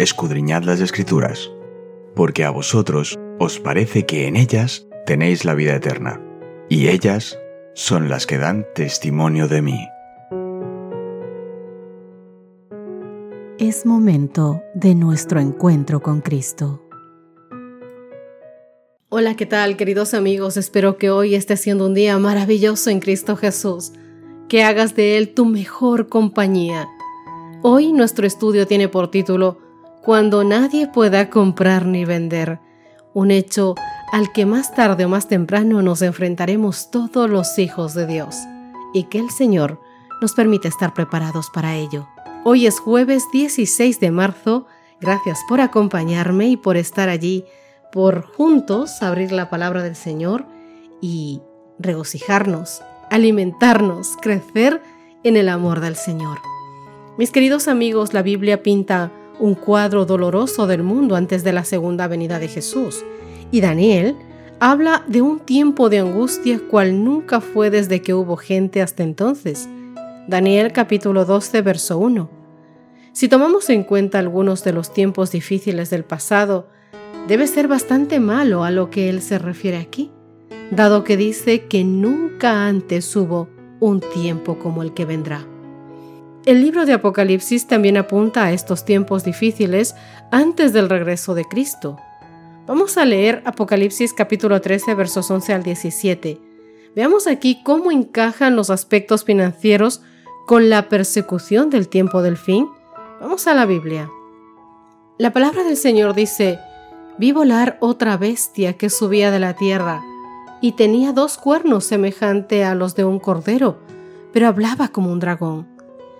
escudriñad las escrituras, porque a vosotros os parece que en ellas tenéis la vida eterna, y ellas son las que dan testimonio de mí. Es momento de nuestro encuentro con Cristo. Hola, ¿qué tal queridos amigos? Espero que hoy esté siendo un día maravilloso en Cristo Jesús, que hagas de Él tu mejor compañía. Hoy nuestro estudio tiene por título Cuando nadie pueda comprar ni vender, un hecho al que más tarde o más temprano nos enfrentaremos todos los hijos de Dios, y que el Señor nos permite estar preparados para ello. Hoy es jueves 16 de marzo, gracias por acompañarme y por estar allí por juntos abrir la palabra del Señor y regocijarnos, alimentarnos, crecer en el amor del Señor. Mis queridos amigos, la Biblia pinta un cuadro doloroso del mundo antes de la segunda venida de Jesús, y Daniel habla de un tiempo de angustia cual nunca fue desde que hubo gente hasta entonces. Daniel capítulo 12, verso 1. Si tomamos en cuenta algunos de los tiempos difíciles del pasado, debe ser bastante malo a lo que él se refiere aquí, dado que dice que nunca antes hubo un tiempo como el que vendrá. El libro de Apocalipsis también apunta a estos tiempos difíciles antes del regreso de Cristo. Vamos a leer Apocalipsis capítulo 13 versos 11 al 17. Veamos aquí cómo encajan los aspectos financieros con la persecución del tiempo del fin. Vamos a la Biblia. La palabra del Señor dice, vi volar otra bestia que subía de la tierra, y tenía dos cuernos semejante a los de un cordero, pero hablaba como un dragón,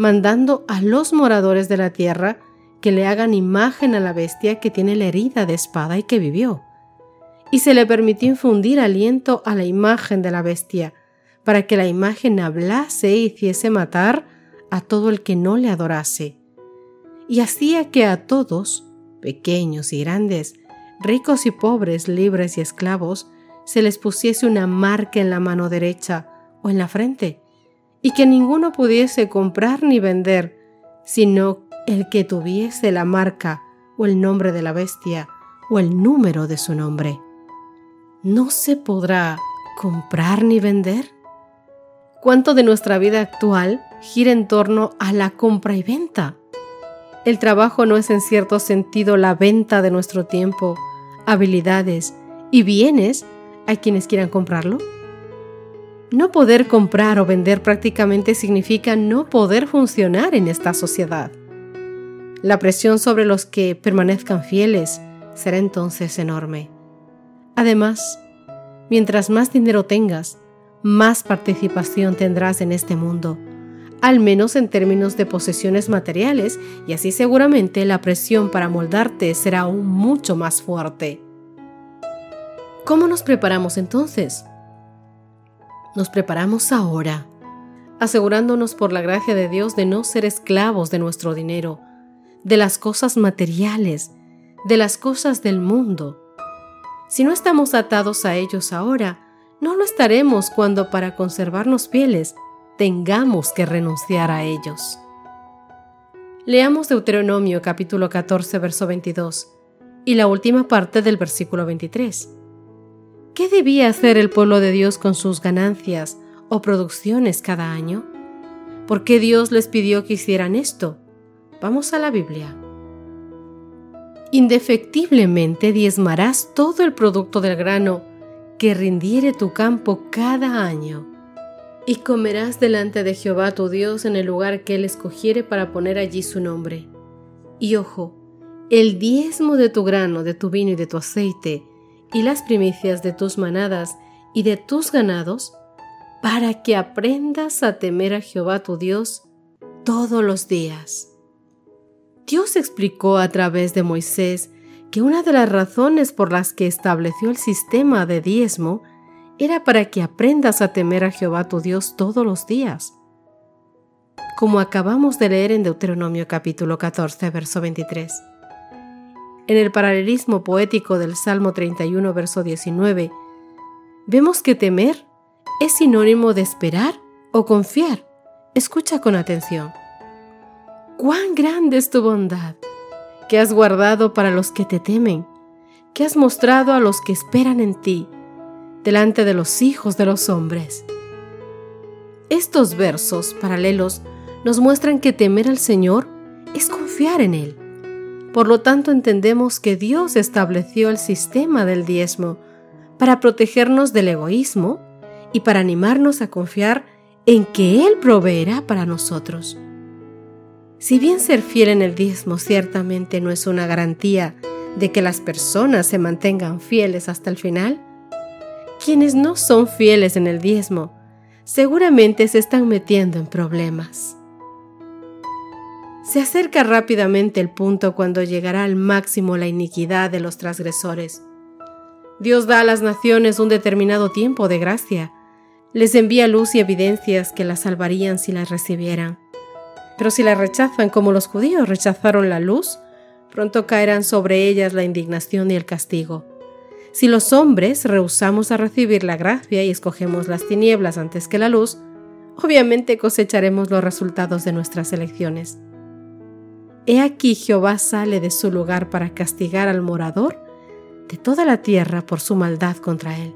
mandando a los moradores de la tierra que le hagan imagen a la bestia que tiene la herida de espada y que vivió. Y se le permitió infundir aliento a la imagen de la bestia, para que la imagen hablase e hiciese matar a todo el que no le adorase. Y hacía que a todos, pequeños y grandes, ricos y pobres, libres y esclavos, se les pusiese una marca en la mano derecha o en la frente, y que ninguno pudiese comprar ni vender, sino el que tuviese la marca o el nombre de la bestia o el número de su nombre. ¿No se podrá comprar ni vender? ¿Cuánto de nuestra vida actual gira en torno a la compra y venta? El trabajo no es en cierto sentido la venta de nuestro tiempo, habilidades y bienes a quienes quieran comprarlo? No poder comprar o vender prácticamente significa no poder funcionar en esta sociedad. La presión sobre los que permanezcan fieles será entonces enorme. Además, mientras más dinero tengas, más participación tendrás en este mundo, al menos en términos de posesiones materiales, y así seguramente la presión para moldarte será aún mucho más fuerte. ¿Cómo nos preparamos entonces? Nos preparamos ahora, asegurándonos por la gracia de Dios de no ser esclavos de nuestro dinero, de las cosas materiales, de las cosas del mundo. Si no estamos atados a ellos ahora, no lo estaremos cuando para conservarnos fieles tengamos que renunciar a ellos. Leamos Deuteronomio capítulo 14, verso 22 y la última parte del versículo 23. ¿Qué debía hacer el pueblo de Dios con sus ganancias o producciones cada año? ¿Por qué Dios les pidió que hicieran esto? Vamos a la Biblia. Indefectiblemente diezmarás todo el producto del grano que rindiere tu campo cada año, y comerás delante de Jehová tu Dios en el lugar que él escogiere para poner allí su nombre. Y ojo, el diezmo de tu grano, de tu vino y de tu aceite, y las primicias de tus manadas y de tus ganados, para que aprendas a temer a Jehová tu Dios todos los días. Dios explicó a través de Moisés que una de las razones por las que estableció el sistema de diezmo era para que aprendas a temer a Jehová tu Dios todos los días. Como acabamos de leer en Deuteronomio capítulo 14, verso 23. En el paralelismo poético del Salmo 31, verso 19, vemos que temer es sinónimo de esperar o confiar. Escucha con atención. Cuán grande es tu bondad que has guardado para los que te temen, que has mostrado a los que esperan en ti, delante de los hijos de los hombres. Estos versos paralelos nos muestran que temer al Señor es confiar en Él. Por lo tanto, entendemos que Dios estableció el sistema del diezmo para protegernos del egoísmo y para animarnos a confiar en que Él proveerá para nosotros. Si bien ser fiel en el diezmo ciertamente no es una garantía de que las personas se mantengan fieles hasta el final, quienes no son fieles en el diezmo seguramente se están metiendo en problemas. Se acerca rápidamente el punto cuando llegará al máximo la iniquidad de los transgresores. Dios da a las naciones un determinado tiempo de gracia. Les envía luz y evidencias que las salvarían si las recibieran. Pero si la rechazan como los judíos rechazaron la luz, pronto caerán sobre ellas la indignación y el castigo. Si los hombres rehusamos a recibir la gracia y escogemos las tinieblas antes que la luz, obviamente cosecharemos los resultados de nuestras elecciones. He aquí Jehová sale de su lugar para castigar al morador de toda la tierra por su maldad contra él,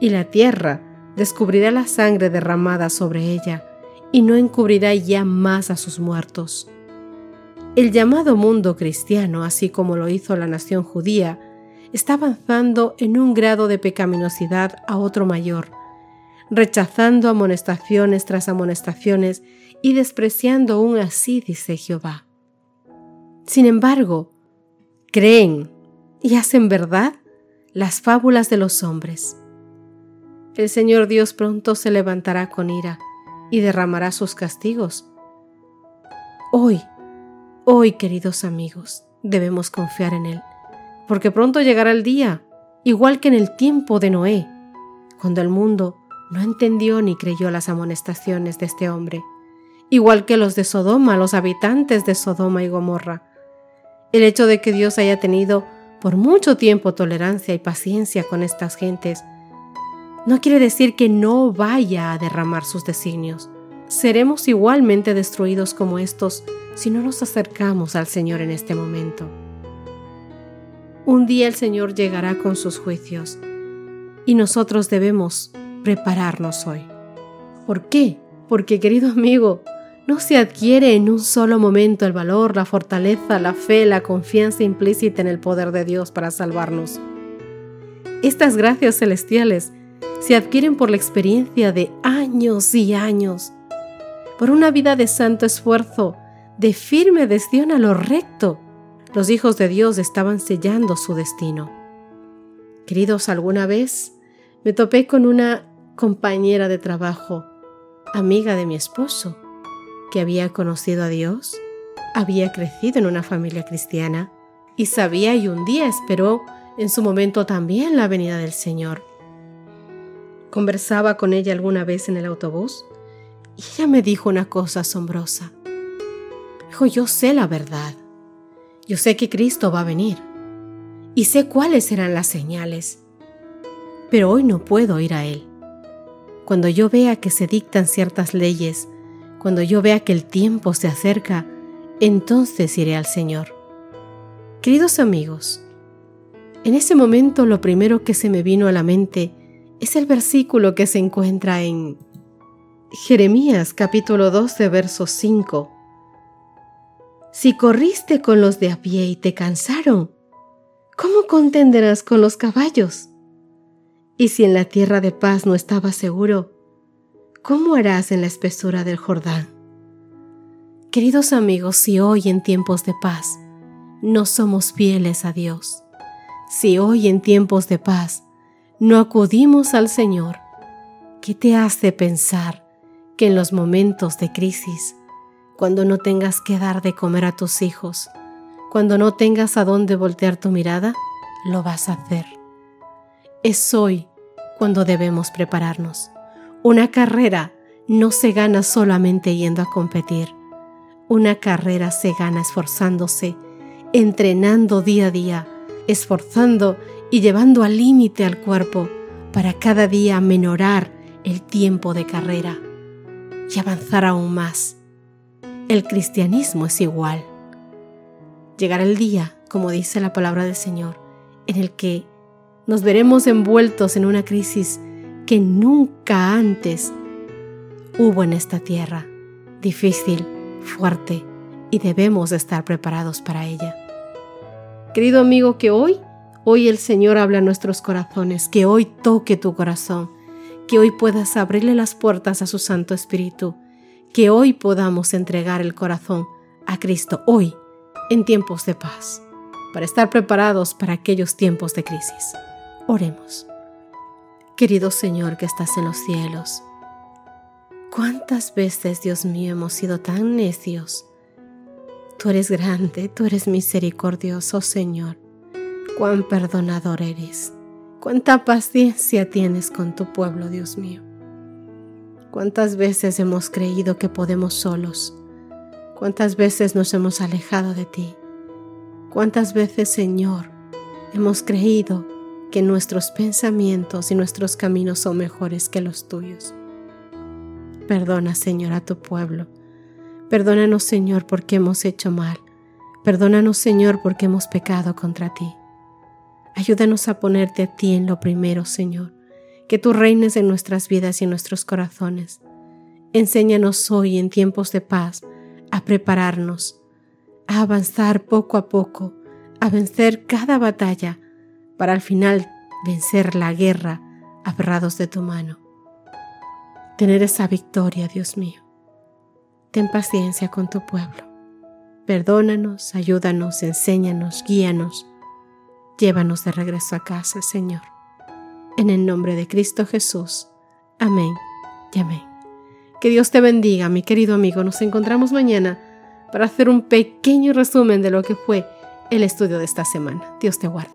y la tierra descubrirá la sangre derramada sobre ella, y no encubrirá ya más a sus muertos. El llamado mundo cristiano, así como lo hizo la nación judía, está avanzando en un grado de pecaminosidad a otro mayor, rechazando amonestaciones tras amonestaciones y despreciando aún así, dice Jehová. Sin embargo, creen y hacen verdad las fábulas de los hombres. El Señor Dios pronto se levantará con ira y derramará sus castigos. Hoy, hoy, queridos amigos, debemos confiar en Él, porque pronto llegará el día, igual que en el tiempo de Noé, cuando el mundo no entendió ni creyó las amonestaciones de este hombre, igual que los de Sodoma, los habitantes de Sodoma y Gomorra. El hecho de que Dios haya tenido por mucho tiempo tolerancia y paciencia con estas gentes no quiere decir que no vaya a derramar sus designios. Seremos igualmente destruidos como estos si no nos acercamos al Señor en este momento. Un día el Señor llegará con sus juicios y nosotros debemos prepararnos hoy. ¿Por qué? Porque, querido amigo, no se adquiere en un solo momento el valor, la fortaleza, la fe, la confianza implícita en el poder de Dios para salvarnos. Estas gracias celestiales se adquieren por la experiencia de años y años, por una vida de santo esfuerzo, de firme adhesión a lo recto. Los hijos de Dios estaban sellando su destino. Queridos, alguna vez me topé con una compañera de trabajo, amiga de mi esposo, que había conocido a Dios, había crecido en una familia cristiana y sabía y un día esperó en su momento también la venida del Señor. Conversaba con ella alguna vez en el autobús y ella me dijo una cosa asombrosa. Dijo, yo sé la verdad. Yo sé que Cristo va a venir y sé cuáles serán las señales, pero hoy no puedo ir a Él. Cuando yo vea que se dictan ciertas leyes, cuando yo vea que el tiempo se acerca, entonces iré al Señor. Queridos amigos, en ese momento lo primero que se me vino a la mente es el versículo que se encuentra en Jeremías capítulo 12, verso 5. Si corriste con los de a pie y te cansaron, ¿cómo contenderás con los caballos? Y si en la tierra de paz no estabas seguro, ¿cómo harás en la espesura del Jordán? Queridos amigos, si hoy en tiempos de paz no somos fieles a Dios, si hoy en tiempos de paz no acudimos al Señor, ¿qué te hace pensar que en los momentos de crisis, cuando no tengas que dar de comer a tus hijos, Cuando no tengas a dónde voltear tu mirada, lo vas a hacer. Es hoy cuando debemos prepararnos. Una carrera no se gana solamente yendo a competir. Una carrera se gana esforzándose, entrenando día a día, esforzando y llevando al límite al cuerpo para cada día menorar el tiempo de carrera y avanzar aún más. El cristianismo es igual. Llegará el día, como dice la palabra del Señor, en el que nos veremos envueltos en una crisis que nunca antes hubo en esta tierra, difícil, fuerte, y debemos estar preparados para ella. Querido amigo, que hoy, hoy el Señor habla a nuestros corazones, que hoy toque tu corazón, que hoy puedas abrirle las puertas a su Santo Espíritu, que hoy podamos entregar el corazón a Cristo, hoy, en tiempos de paz, para estar preparados para aquellos tiempos de crisis. Oremos. Querido Señor que estás en los cielos, ¿cuántas veces, Dios mío, hemos sido tan necios? Tú eres grande, tú eres misericordioso, Señor. Cuán perdonador eres. Cuánta paciencia tienes con tu pueblo, Dios mío. Cuántas veces hemos creído que podemos solos. Cuántas veces nos hemos alejado de ti. Cuántas veces, Señor, hemos creído que nuestros pensamientos y nuestros caminos son mejores que los tuyos. Perdona, Señor, a tu pueblo. Perdónanos, Señor, porque hemos hecho mal. Perdónanos, Señor, porque hemos pecado contra ti. Ayúdanos a ponerte a ti en lo primero, Señor, que tú reines en nuestras vidas y en nuestros corazones. Enséñanos hoy en tiempos de paz a prepararnos, a avanzar poco a poco, a vencer cada batalla para al final vencer la guerra aferrados de tu mano. Tener esa victoria, Dios mío. Ten paciencia con tu pueblo. Perdónanos, ayúdanos, enséñanos, guíanos Llévanos de regreso a casa, Señor. En el nombre de Cristo Jesús. Amén y amén. Que Dios te bendiga, mi querido amigo. Nos encontramos mañana para hacer un pequeño resumen de lo que fue el estudio de esta semana. Dios te guarde.